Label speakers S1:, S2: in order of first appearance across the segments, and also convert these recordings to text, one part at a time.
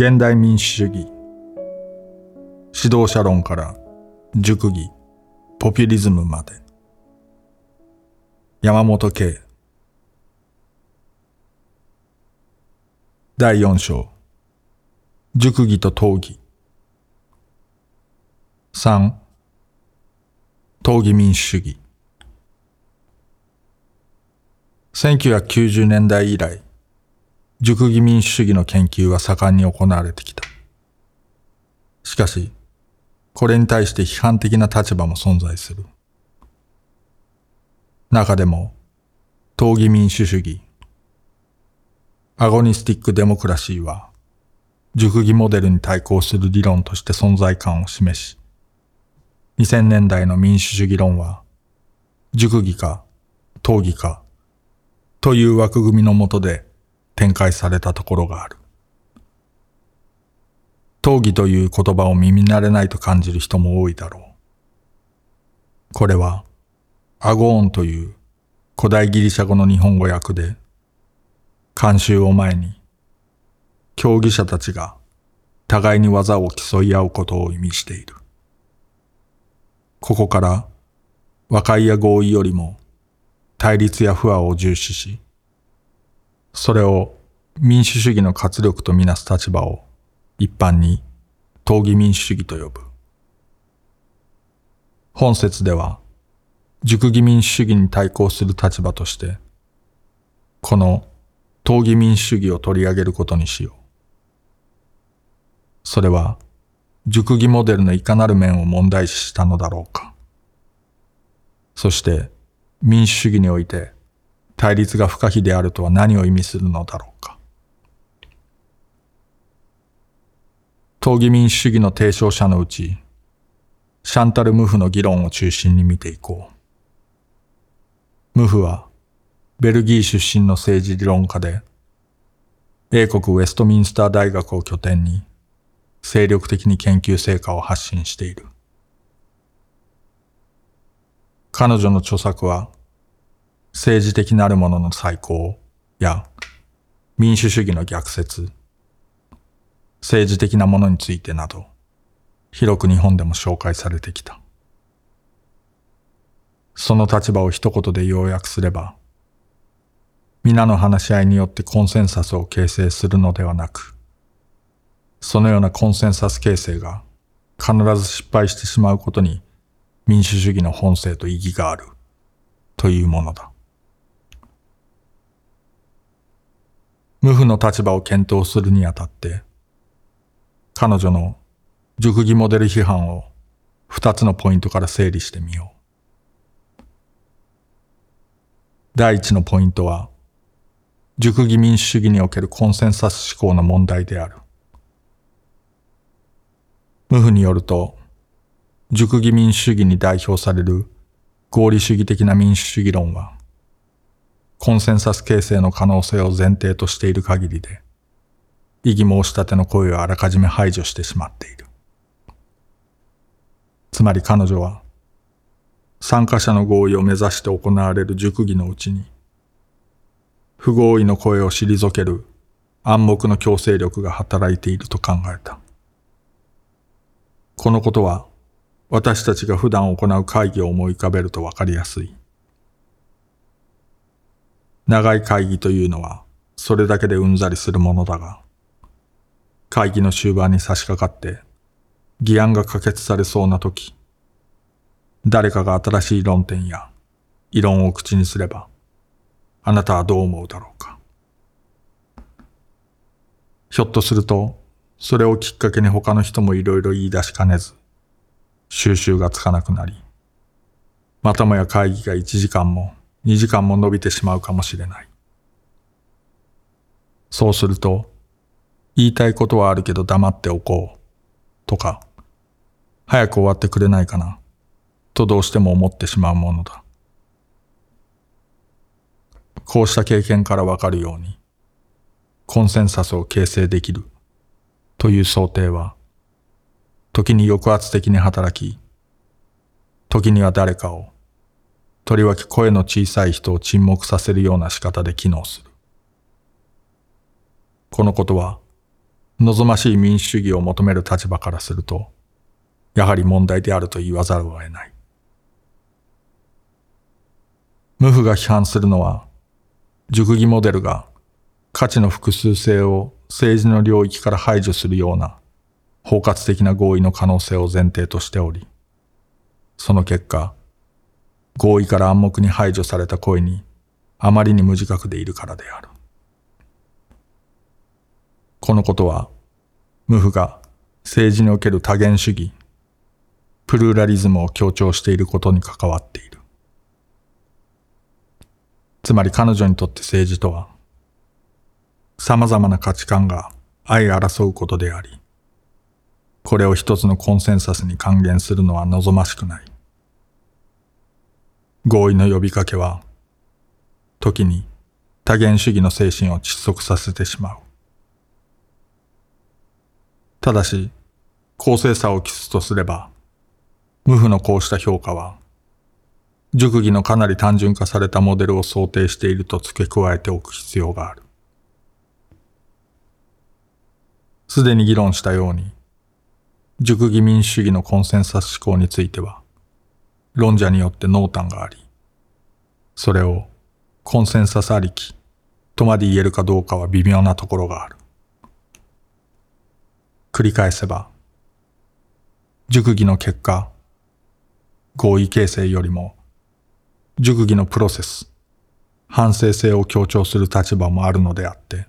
S1: 現代民主主義。指導者論から熟議ポピュリズムまで。山本圭。第四章。熟議と討議。三。討議民主主義。1990年代以来熟議民主主義の研究は盛んに行われてきた。しかし、これに対して批判的な立場も存在する。中でも、闘技民主主義、 agonistic democracy は、熟議モデルに対抗する理論として存在感を示し、2000年代の民主主義論は、熟議か、討議か、という枠組みのもとで展開されたところがある。討議という言葉を耳慣れないと感じる人も多いだろう。これは、アゴーンという古代ギリシャ語の日本語訳で、慣習を前に、競技者たちが互いに技を競い合うことを意味している。ここから和解や合意よりも対立や不和を重視し、それを民主主義の活力とみなす立場を一般に討議民主主義と呼ぶ。本節では、熟議民主主義に対抗する立場として、この討議民主主義を取り上げることにしよう。それは、熟議モデルのいかなる面を問題視したのだろうか。そして、民主主義において、対立が不可避であるとは何を意味するのだろうか。討議民主主義の提唱者のうち、シャンタル・ムフの議論を中心に見ていこう。ムフは、ベルギー出身の政治理論家で、英国ウェストミンスター大学を拠点に、精力的に研究成果を発信している。彼女の著作は、政治的なるものの再考や民主主義の逆説、政治的なものについてなど、広く日本でも紹介されてきた。その立場を一言で要約すれば、皆の話し合いによってコンセンサスを形成するのではなく、そのようなコンセンサス形成が必ず失敗してしまうことに民主主義の本性と意義があるというものだ。無負の立場を検討するにあたって、彼女の熟議モデル批判を二つのポイントから整理してみよう。第一のポイントは、熟議民主主義におけるコンセンサス思考の問題である。無負によると、熟議民主主義に代表される合理主義的な民主主義論は、コンセンサス形成の可能性を前提としている限りで、異議申し立ての声をあらかじめ排除してしまっている。つまり彼女は、参加者の合意を目指して行われる熟議のうちに、不合意の声を退ける暗黙の強制力が働いていると考えた。このことは、私たちが普段行う会議を思い浮かべるとわかりやすい。長い会議というのは、それだけでうんざりするものだが、会議の終盤に差し掛かって、議案が可決されそうな時、誰かが新しい論点や異論を口にすれば、あなたはどう思うだろうか。ひょっとすると、それをきっかけに他の人もいろいろ言い出しかねず、収集がつかなくなり、またもや会議が1時間も2時間も伸びてしまうかもしれない。そうすると、言いたいことはあるけど黙っておこう、とか、早く終わってくれないかな、とどうしても思ってしまうものだ。こうした経験からわかるように、コンセンサスを形成できるという想定は、時に抑圧的に働き、時には誰かをとりわけ声の小さい人を沈黙させるような仕方で機能する。このことは、望ましい民主主義を求める立場からすると、やはり問題であると言わざるを得ない。無父が批判するのは、熟議モデルが価値の複数性を政治の領域から排除するような包括的な合意の可能性を前提としており、その結果、合意から暗黙に排除された声にあまりに無自覚でいるからである。このことは、無父が政治における多元主義、プルーラリズムを強調していることに関わっている。つまり彼女にとって政治とは、様々な価値観が相争うことであり、これを一つのコンセンサスに還元するのは望ましくない。合意の呼びかけは、時に多元主義の精神を窒息させてしまう。ただし、公正さを期すとすれば、無負のこうした評価は、熟議のかなり単純化されたモデルを想定していると付け加えておく必要がある。すでに議論したように、熟議民主主義のコンセンサス思考については、論者によって濃淡があり、それをコンセンサスありきとまで言えるかどうかは微妙なところがある。繰り返せば、熟議の結果、合意形成よりも、熟議のプロセス、反省性を強調する立場もあるのであって、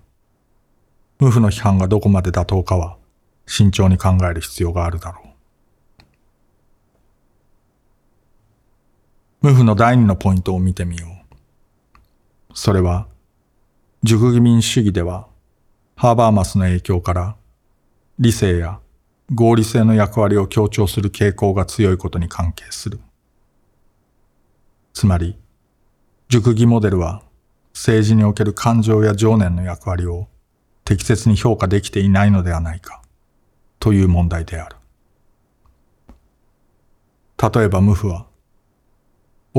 S1: 無負の批判がどこまで妥当かは慎重に考える必要があるだろう。無負の第二のポイントを見てみよう。それは、熟議民主主義では、ハーバーマスの影響から、理性や合理性の役割を強調する傾向が強いことに関係する。つまり、熟議モデルは政治における感情や情念の役割を適切に評価できていないのではないか、という問題である。例えば無負は、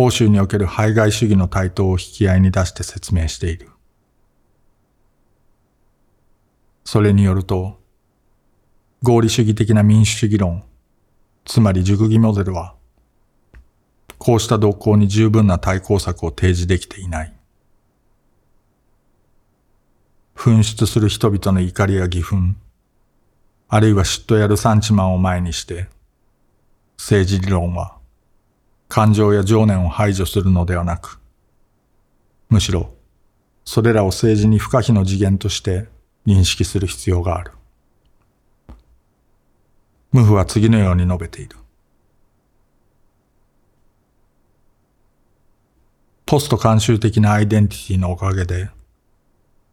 S1: 欧州における排外主義の台頭を引き合いに出して説明している。それによると、合理主義的な民主主義論、つまり熟議モデルは、こうした動向に十分な対抗策を提示できていない。噴出する人々の怒りや義憤、あるいは嫉妬やる産地マンを前にして、政治理論は感情や情念を排除するのではなく、むしろそれらを政治に不可避の次元として認識する必要がある。ムフは次のように述べている。ポスト慣習的なアイデンティティのおかげで、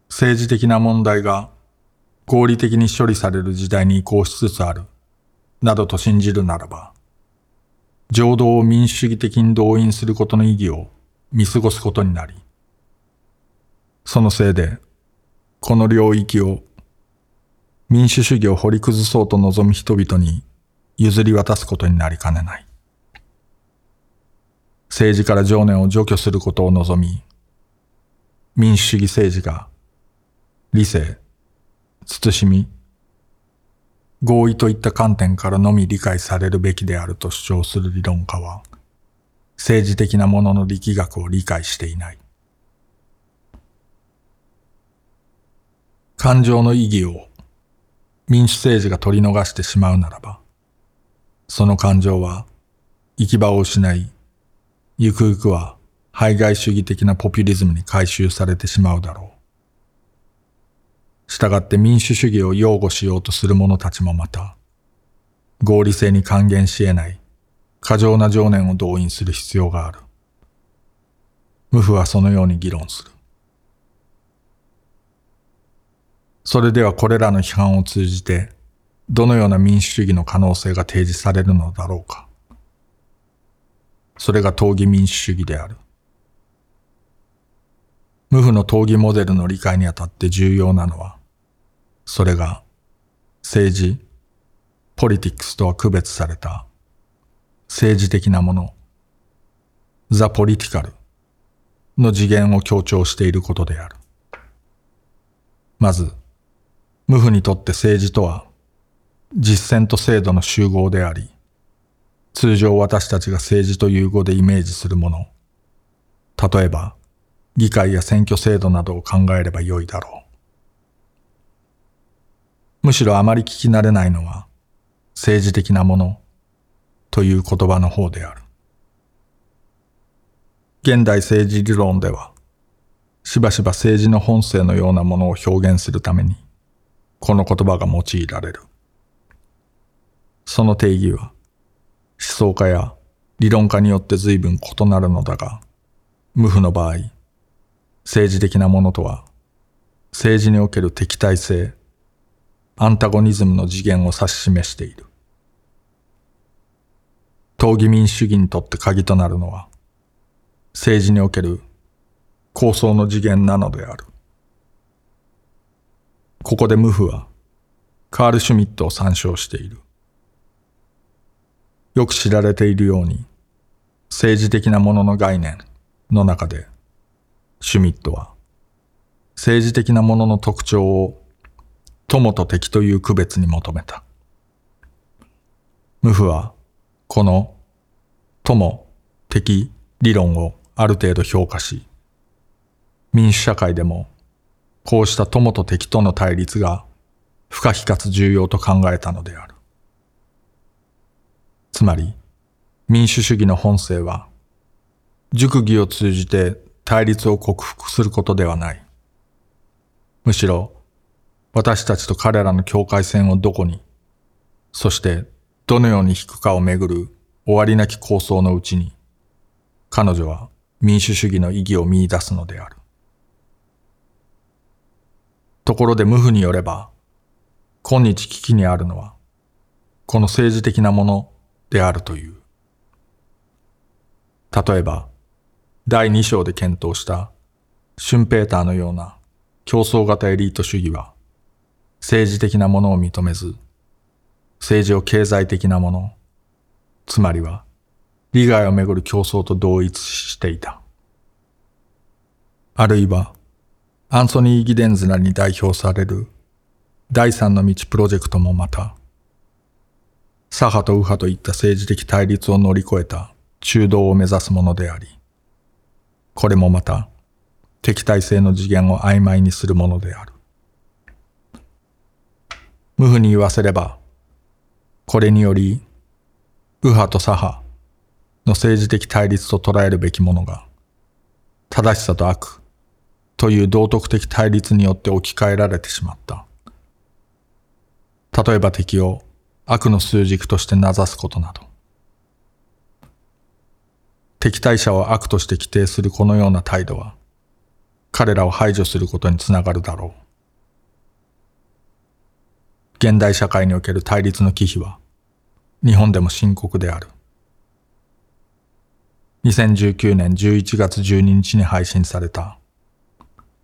S1: 政治的な問題が合理的に処理される時代に移行しつつある、などと信じるならば、情動を民主主義的に動員することの意義を見過ごすことになり、そのせいで、この領域を民主主義を掘り崩そうと望む人々に譲り渡すことになりかねない。政治から情念を除去することを望み、民主主義政治が理性、慎み、合意といった観点からのみ理解されるべきであると主張する理論家は、政治的なものの力学を理解していない。感情の意義を民主政治が取り逃してしまうならば、その感情は行き場を失い、ゆくゆくは排外主義的なポピュリズムに回収されてしまうだろう。したがって民主主義を擁護しようとする者たちもまた、合理性に還元し得ない過剰な情念を動員する必要がある。無父はそのように議論する。それではこれらの批判を通じて、どのような民主主義の可能性が提示されるのだろうか。それが討議民主主義である。無負の討議モデルの理解にあたって重要なのは、それが政治、ポリティクスとは区別された政治的なもの、ザ・ポリティカルの次元を強調していることである。まず、無父にとって政治とは実践と制度の集合であり、通常私たちが政治という語でイメージするもの、例えば議会や選挙制度などを考えればよいだろう。むしろあまり聞き慣れないのは政治的なものという言葉の方である。現代政治理論では、しばしば政治の本性のようなものを表現するために、この言葉が用いられる。その定義は、思想家や理論家によって随分異なるのだが、無負の場合、政治的なものとは、政治における敵対性、アンタゴニズムの次元を指し示している。党義民主主義にとって鍵となるのは、政治における構想の次元なのである。ここで無負は、カール・シュミットを参照している。よく知られているように、政治的なものの概念の中で、シュミットは、政治的なものの特徴を友と敵という区別に求めた。無負は、この友、敵、理論をある程度評価し、民主社会でもこうした友と敵との対立が不可避かつ重要と考えたのである。つまり、民主主義の本性は、熟議を通じて対立を克服することではない。むしろ、私たちと彼らの境界線をどこに、そしてどのように引くかをめぐる終わりなき構想のうちに、彼女は民主主義の意義を見出すのである。ところで無負によれば、今日危機にあるのは、この政治的なものであるという。例えば、第二章で検討したシュンペーターのような競争型エリート主義は、政治的なものを認めず、政治を経済的なもの、つまりは利害をめぐる競争と同一していた。あるいは、アンソニー・ギデンズらに代表される第三の道プロジェクトもまた、左派と右派といった政治的対立を乗り越えた中道を目指すものであり、これもまた敵対性の次元を曖昧にするものである。無負に言わせれば、これにより、右派と左派の政治的対立と捉えるべきものが、正しさと悪、という道徳的対立によって置き換えられてしまった。例えば敵を悪の数軸として名指すことなど。敵対者を悪として規定するこのような態度は、彼らを排除することにつながるだろう。現代社会における対立の忌避は、日本でも深刻である。2019年11月12日に配信された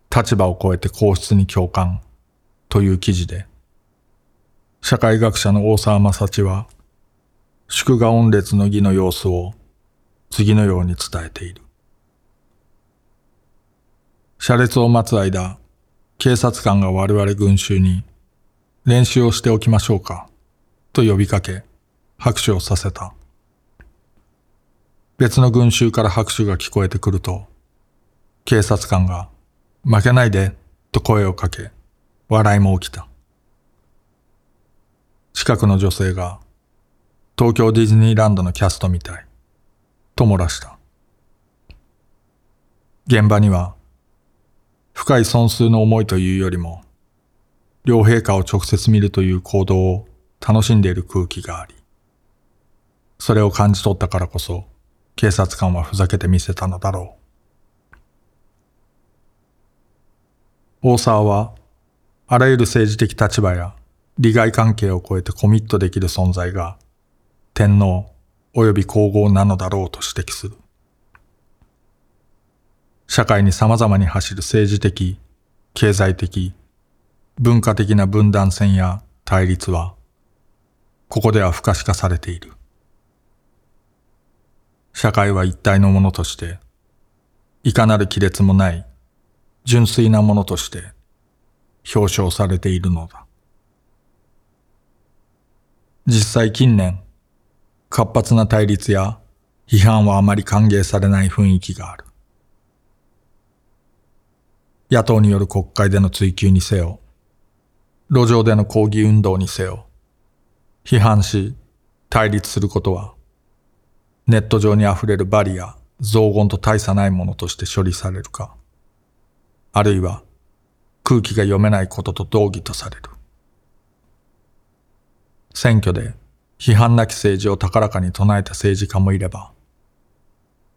S1: 立場を超えて皇室に共感という記事で、社会学者の大沢正知は、祝賀音列の儀の様子を次のように伝えている。車列を待つ間、警察官が我々群衆に練習をしておきましょうかと呼びかけ拍手をさせた。別の群衆から拍手が聞こえてくると、警察官が負けないで、と声をかけ、笑いも起きた。近くの女性が、東京ディズニーランドのキャストみたい、と漏らした。現場には、深い損数の思いというよりも、両陛下を直接見るという行動を楽しんでいる空気があり、それを感じ取ったからこそ、警察官はふざけてみせたのだろう。大沢は、あらゆる政治的立場や利害関係を超えてコミットできる存在が、天皇及び皇后なのだろうと指摘する。社会に様々に走る政治的、経済的、文化的な分断線や対立は、ここでは不可視化されている。社会は一体のものとして、いかなる亀裂もない純粋なものとして表彰されているのだ。実際近年、活発な対立や批判はあまり歓迎されない雰囲気がある。野党による国会での追及にせよ、路上での抗議運動にせよ、批判し、対立することは、ネット上に溢れるバリア、雑言と大差ないものとして処理されるか、あるいは空気が読めないことと同義とされる。選挙で批判なき政治を高らかに唱えた政治家もいれば、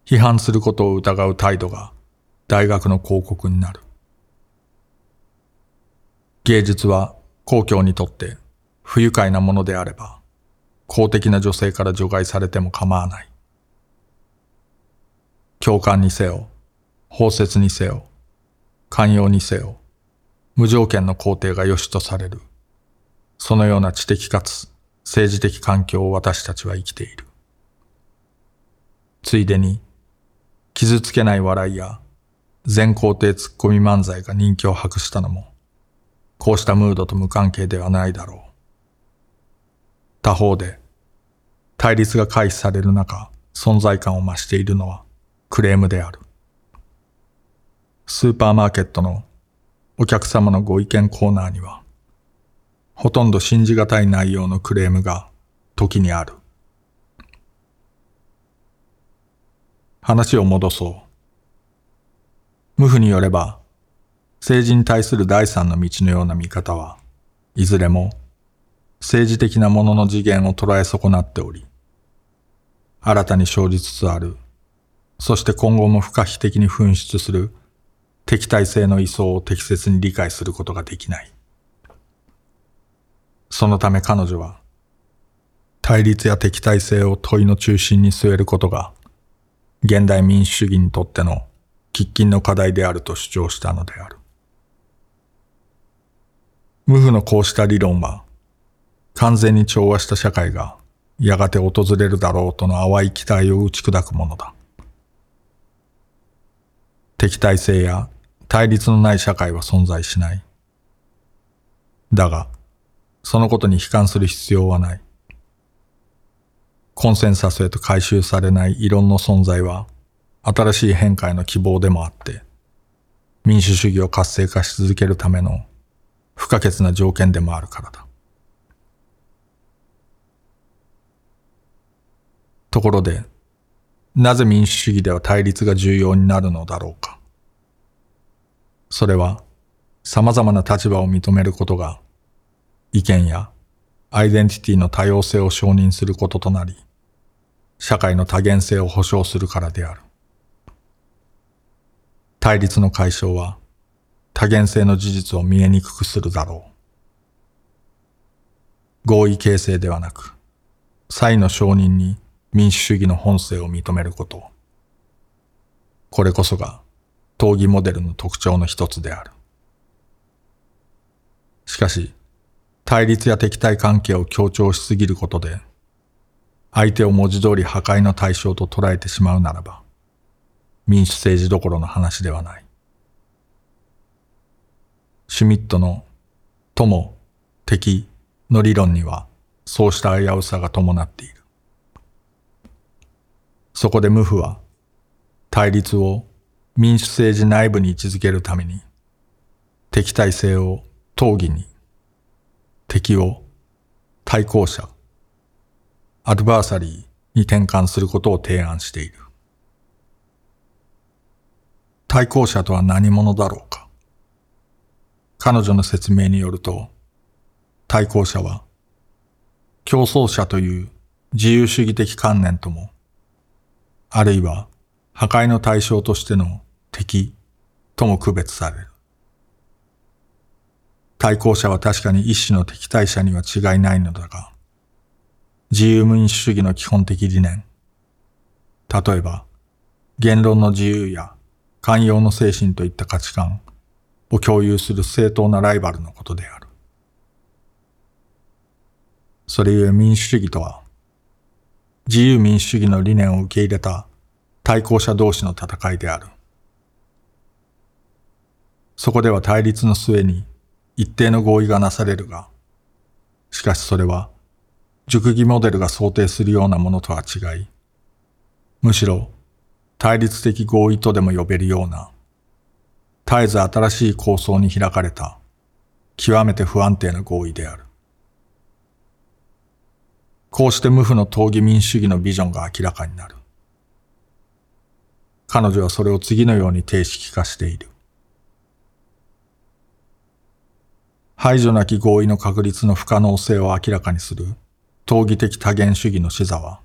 S1: 批判することを疑う態度が大学の広告になる。芸術は公共にとって不愉快なものであれば、公的な女性から除外されても構わない。共感にせよ、包摂にせよ、寛容にせよ、無条件の肯定が良しとされる。そのような知的かつ政治的環境を私たちは生きている。ついでに、傷つけない笑いや全肯定ツッコミ漫才が人気を博したのも、こうしたムードと無関係ではないだろう。他方で、対立が回避される中、存在感を増しているのはクレームである。スーパーマーケットのお客様のご意見コーナーには、ほとんど信じがたい内容のクレームが時にある。話を戻そう。無負によれば、政治に対する第三の道のような見方は、いずれも政治的なものの次元を捉え損なっており、新たに生じつつある、そして今後も不可避的に噴出する敵対性の位相を適切に理解することができない。そのため彼女は、対立や敵対性を問いの中心に据えることが、現代民主主義にとっての喫緊の課題であると主張したのである。無負のこうした理論は、完全に調和した社会がやがて訪れるだろうとの淡い期待を打ち砕くものだ。敵対性や対立のない社会は存在しない。だが、そのことに悲観する必要はない。コンセンサスへと回収されない異論の存在は、新しい変化への希望でもあって、民主主義を活性化し続けるための不可欠な条件でもあるからだ。ところで、なぜ民主主義では対立が重要になるのだろうか。それは、様々な立場を認めることが意見やアイデンティティの多様性を承認することとなり、社会の多元性を保障するからである。対立の解消は多元性の事実を見えにくくするだろう。合意形成ではなく、際の承認に民主主義の本性を認めること。これこそが討議モデルの特徴の一つである。しかし、対立や敵対関係を強調しすぎることで、相手を文字通り破壊の対象と捉えてしまうならば、民主政治どころの話ではない。シュミットの友、敵の理論には、そうした危うさが伴っている。そこで無負は、対立を民主政治内部に位置づけるために、敵対性を討議に敵を対抗者、アドバーサリーに転換することを提案している。対抗者とは何者だろうか？彼女の説明によると、対抗者は、競争者という自由主義的観念とも、あるいは破壊の対象としての敵とも区別される。対抗者は確かに一種の敵対者には違いないのだが、自由民主主義の基本的理念、例えば、言論の自由や寛容の精神といった価値観を共有する正当なライバルのことである。それゆえ民主主義とは、自由民主主義の理念を受け入れた対抗者同士の戦いである。そこでは対立の末に一定の合意がなされるが、しかしそれは熟議モデルが想定するようなものとは違い、むしろ対立的合意とでも呼べるような、絶えず新しい構想に開かれた、極めて不安定な合意である。こうして無負の討議民主主義のビジョンが明らかになる。彼女はそれを次のように定式化している。排除なき合意の確率の不可能性を明らかにする討議的多元主義の視座は、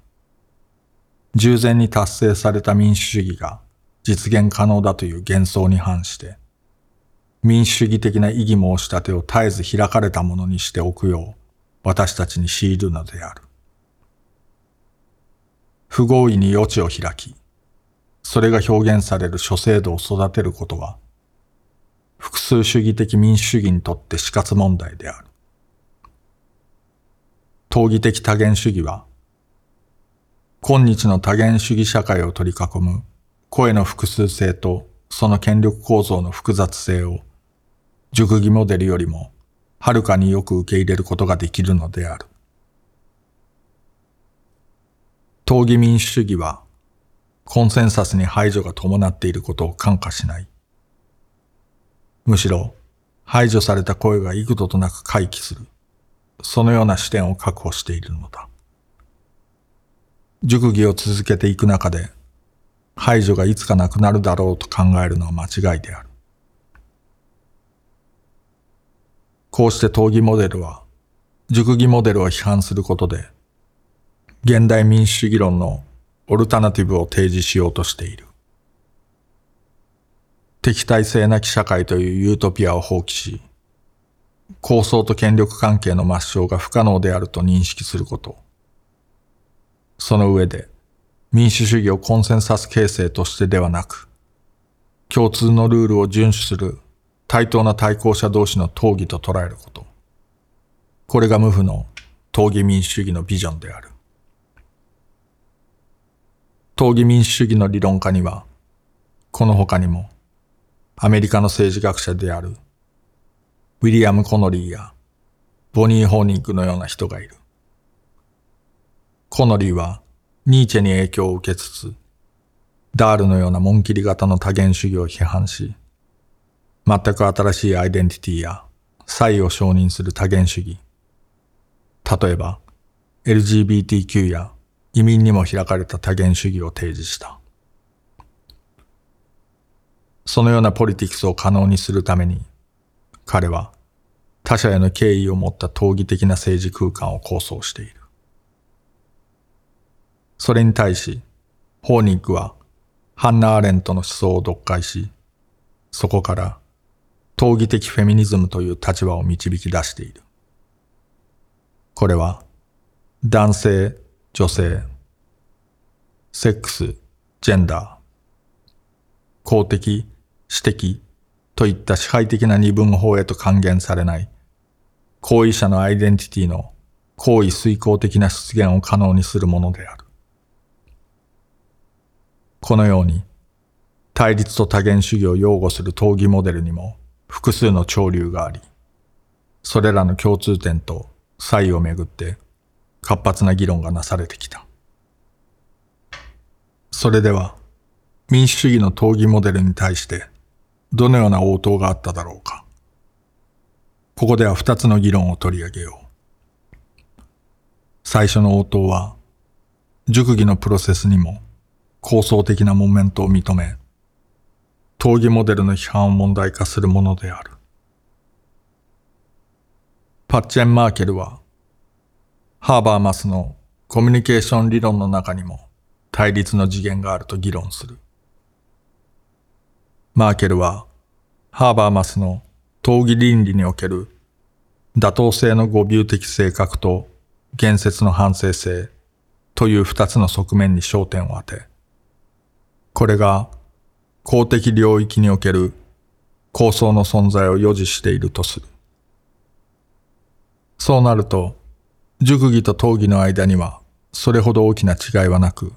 S1: 従前に達成された民主主義が実現可能だという幻想に反して、民主主義的な異議申し立てを絶えず開かれたものにしておくよう私たちに強いるのである。不合意に余地を開き、それが表現される諸制度を育てることは、複数主義的民主主義にとって死活問題である。討議的多元主義は、今日の多元主義社会を取り囲む声の複数性とその権力構造の複雑性を熟議モデルよりもはるかによく受け入れることができるのである。討議民主主義はコンセンサスに排除が伴っていることを感化しない。むしろ排除された声が幾度となく回帰する。そのような視点を確保しているのだ。熟議を続けていく中で、排除がいつかなくなるだろうと考えるのは間違いである。こうして討議モデルは、熟議モデルを批判することで、現代民主主義論のオルタナティブを提示しようとしている。敵対性なき社会というユートピアを放棄し、構想と権力関係の抹消が不可能であると認識すること。その上で、民主主義をコンセンサス形成としてではなく、共通のルールを遵守する対等な対抗者同士の討議と捉えること。これが無負の討議民主主義のビジョンである。討議民主主義の理論家には、この他にも、アメリカの政治学者であるウィリアム・コノリーやボニー・ホーニングのような人がいる。コノリーはニーチェに影響を受けつつ、ダールのような紋切り型の多元主義を批判し、全く新しいアイデンティティや差異を承認する多元主義。例えば、LGBTQ や移民にも開かれた多元主義を提示した。そのようなポリティクスを可能にするために、彼は他者への敬意を持った討議的な政治空間を構想している。それに対し、ホーニックはハンナ・アーレントの思想を読解し、そこから討議的フェミニズムという立場を導き出している。これは男性、女性、セックス、ジェンダー、公的、私的、といった支配的な二分法へと還元されない、行為者のアイデンティティの行為遂行的な出現を可能にするものである。このように、対立と多元主義を擁護する討議モデルにも複数の潮流があり、それらの共通点と差異をめぐって活発な議論がなされてきた。それでは、民主主義の討議モデルに対してどのような応答があっただろうか。ここでは二つの議論を取り上げよう。最初の応答は、熟議のプロセスにも構想的なモメントを認め、討議モデルの批判を問題化するものである。パッチェン・マーケルは、ハーバーマスのコミュニケーション理論の中にも対立の次元があると議論する。マーケルは、ハーバーマスの討議倫理における妥当性の語尾的性格と言説の反省性という二つの側面に焦点を当て、これが公的領域における構想の存在を予示しているとする。そうなると、熟議と討議の間にはそれほど大きな違いはなく、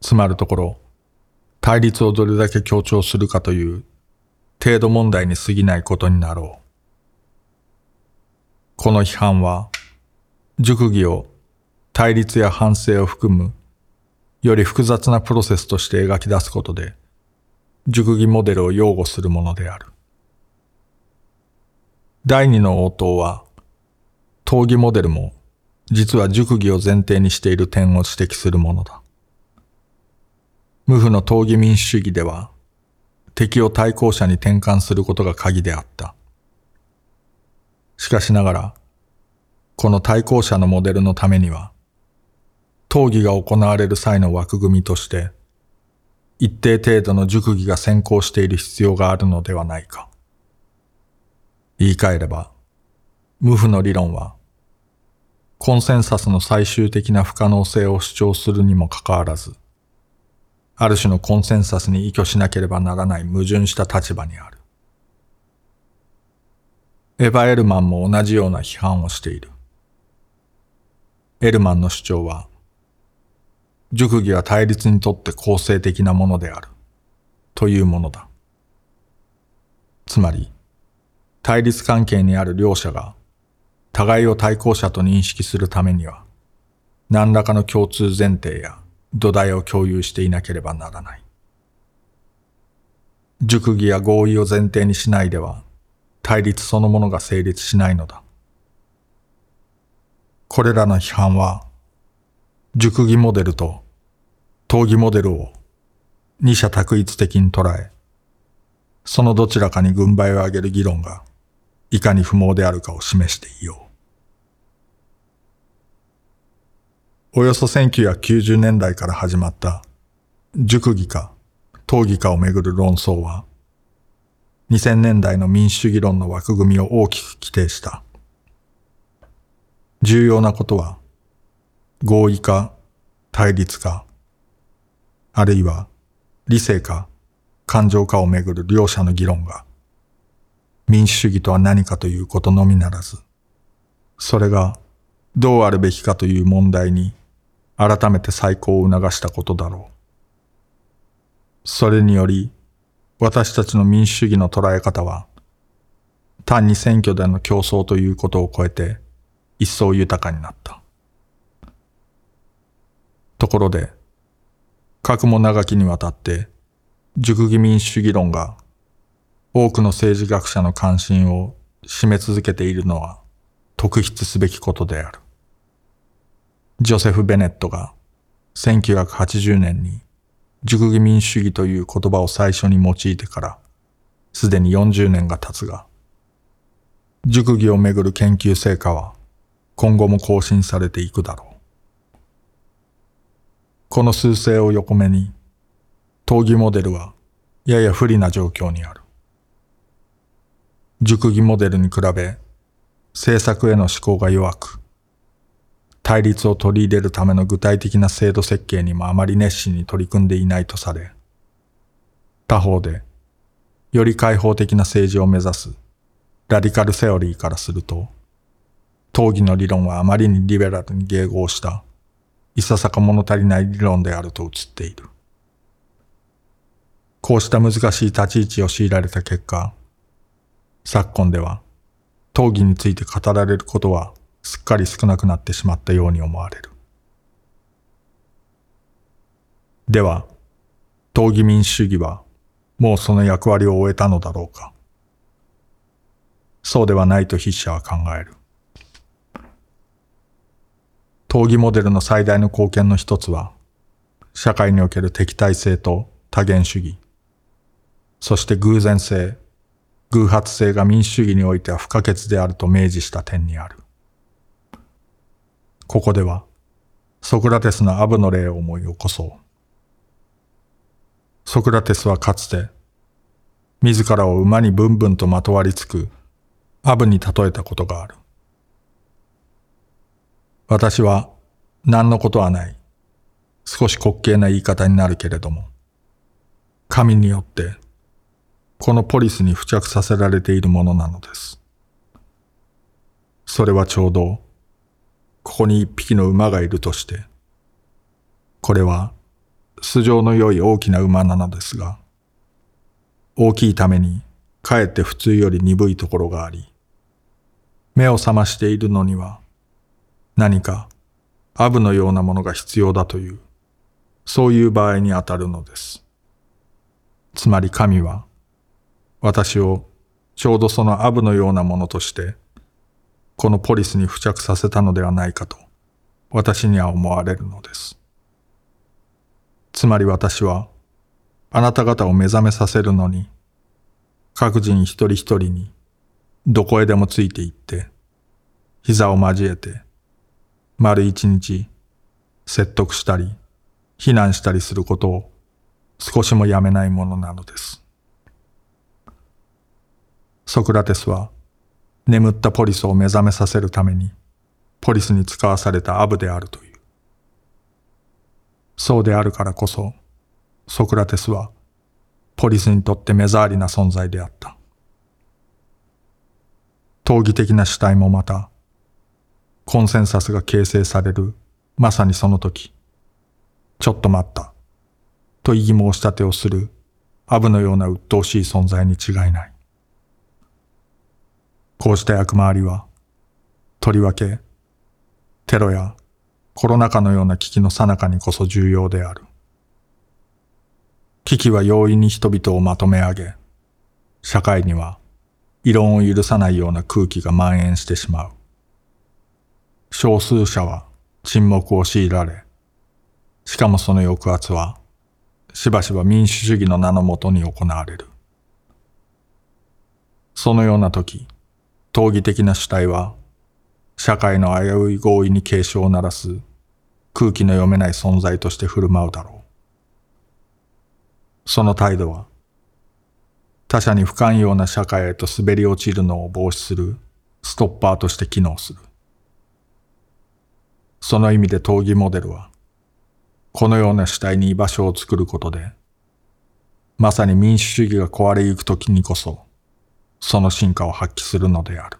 S1: つまるところ、対立をどれだけ強調するかという程度問題に過ぎないことになろう。この批判は、熟議を対立や反省を含むより複雑なプロセスとして描き出すことで熟議モデルを擁護するものである。第二の応答は、討議モデルも実は熟議を前提にしている点を指摘するものだ。無負の討議民主主義では、敵を対抗者に転換することが鍵であった。しかしながら、この対抗者のモデルのためには、討議が行われる際の枠組みとして、一定程度の熟議が先行している必要があるのではないか。言い換えれば、無負の理論は、コンセンサスの最終的な不可能性を主張するにもかかわらず、ある種のコンセンサスに依拠しなければならない矛盾した立場にある。エヴァ・エルマンも同じような批判をしている。エルマンの主張は、熟議は対立にとって構成的なものである、というものだ。つまり、対立関係にある両者が、互いを対抗者と認識するためには、何らかの共通前提や土台を共有していなければならない。熟議や合意を前提にしないでは、対立そのものが成立しないのだ。これらの批判は、熟議モデルと討議モデルを二者択一的に捉え、そのどちらかに軍配を上げる議論がいかに不毛であるかを示していよう。およそ1990年代から始まった熟議か討議かをめぐる論争は、2000年代の民主主義論の枠組みを大きく規定した。重要なことは、合意か対立か、あるいは理性か感情かをめぐる両者の議論が、民主主義とは何かということのみならず、それがどうあるべきかという問題に改めて再考を促したことだろう。それにより、私たちの民主主義の捉え方は、単に選挙での競争ということを超えて、一層豊かになった。ところで、核も長きにわたって、熟議民主主義論が多くの政治学者の関心を占め続けているのは特筆すべきことである。ジョセフ・ベネットが1980年に熟議民主主義という言葉を最初に用いてからすでに40年が経つが、熟議をめぐる研究成果は今後も更新されていくだろう。この数勢を横目に、討議モデルはやや不利な状況にある。熟議モデルに比べ、政策への思考が弱く、対立を取り入れるための具体的な制度設計にもあまり熱心に取り組んでいないとされ、他方で、より開放的な政治を目指すラディカルセオリーからすると、討議の理論はあまりにリベラルに迎合した、いささか物足りない理論であると映っている。こうした難しい立ち位置を強いられた結果、昨今では、討議について語られることはすっかり少なくなってしまったように思われる。では、討議民主主義はもうその役割を終えたのだろうか。そうではないと筆者は考える。討議モデルの最大の貢献の一つは、社会における敵対性と多元主義、そして偶然性、偶発性が民主主義においては不可欠であると明示した点にある。ここでは、ソクラテスのアブの例を思い起こそう。ソクラテスはかつて、自らを馬にブンブンとまとわりつくアブに例えたことがある。私は何のことはない。少し滑稽な言い方になるけれども、神によってこのポリスに付着させられているものなのです。それはちょうどここに一匹の馬がいるとして、これは素性の良い大きな馬なのですが、大きいためにかえって普通より鈍いところがあり、目を覚ましているのには、何かアブのようなものが必要だという、そういう場合にあたるのです。つまり神は、私をちょうどそのアブのようなものとして、このポリスに付着させたのではないかと、私には思われるのです。つまり私は、あなた方を目覚めさせるのに、各人一人一人に、どこへでもついて行って、膝を交えて、丸一日、説得したり、非難したりすることを少しもやめないものなのです。ソクラテスは、眠ったポリスを目覚めさせるために、ポリスに使わされたアブであるという。そうであるからこそ、ソクラテスは、ポリスにとって目障りな存在であった。闘技的な主体もまた、コンセンサスが形成されるまさにその時、ちょっと待った、と異議申し立てをするアブのような鬱陶しい存在に違いない。こうした役回りは、とりわけ、テロやコロナ禍のような危機の最中にこそ重要である。危機は容易に人々をまとめ上げ、社会には異論を許さないような空気が蔓延してしまう。少数者は沈黙を強いられ、しかもその抑圧は、しばしば民主主義の名のもとに行われる。そのような時、闘技的な主体は、社会の危うい合意に警鐘を鳴らす空気の読めない存在として振る舞うだろう。その態度は、他者に不寛容な社会へと滑り落ちるのを防止するストッパーとして機能する。その意味で闘技モデルは、このような主体に居場所を作ることで、まさに民主主義が壊れゆく時にこそ、その進化を発揮するのである。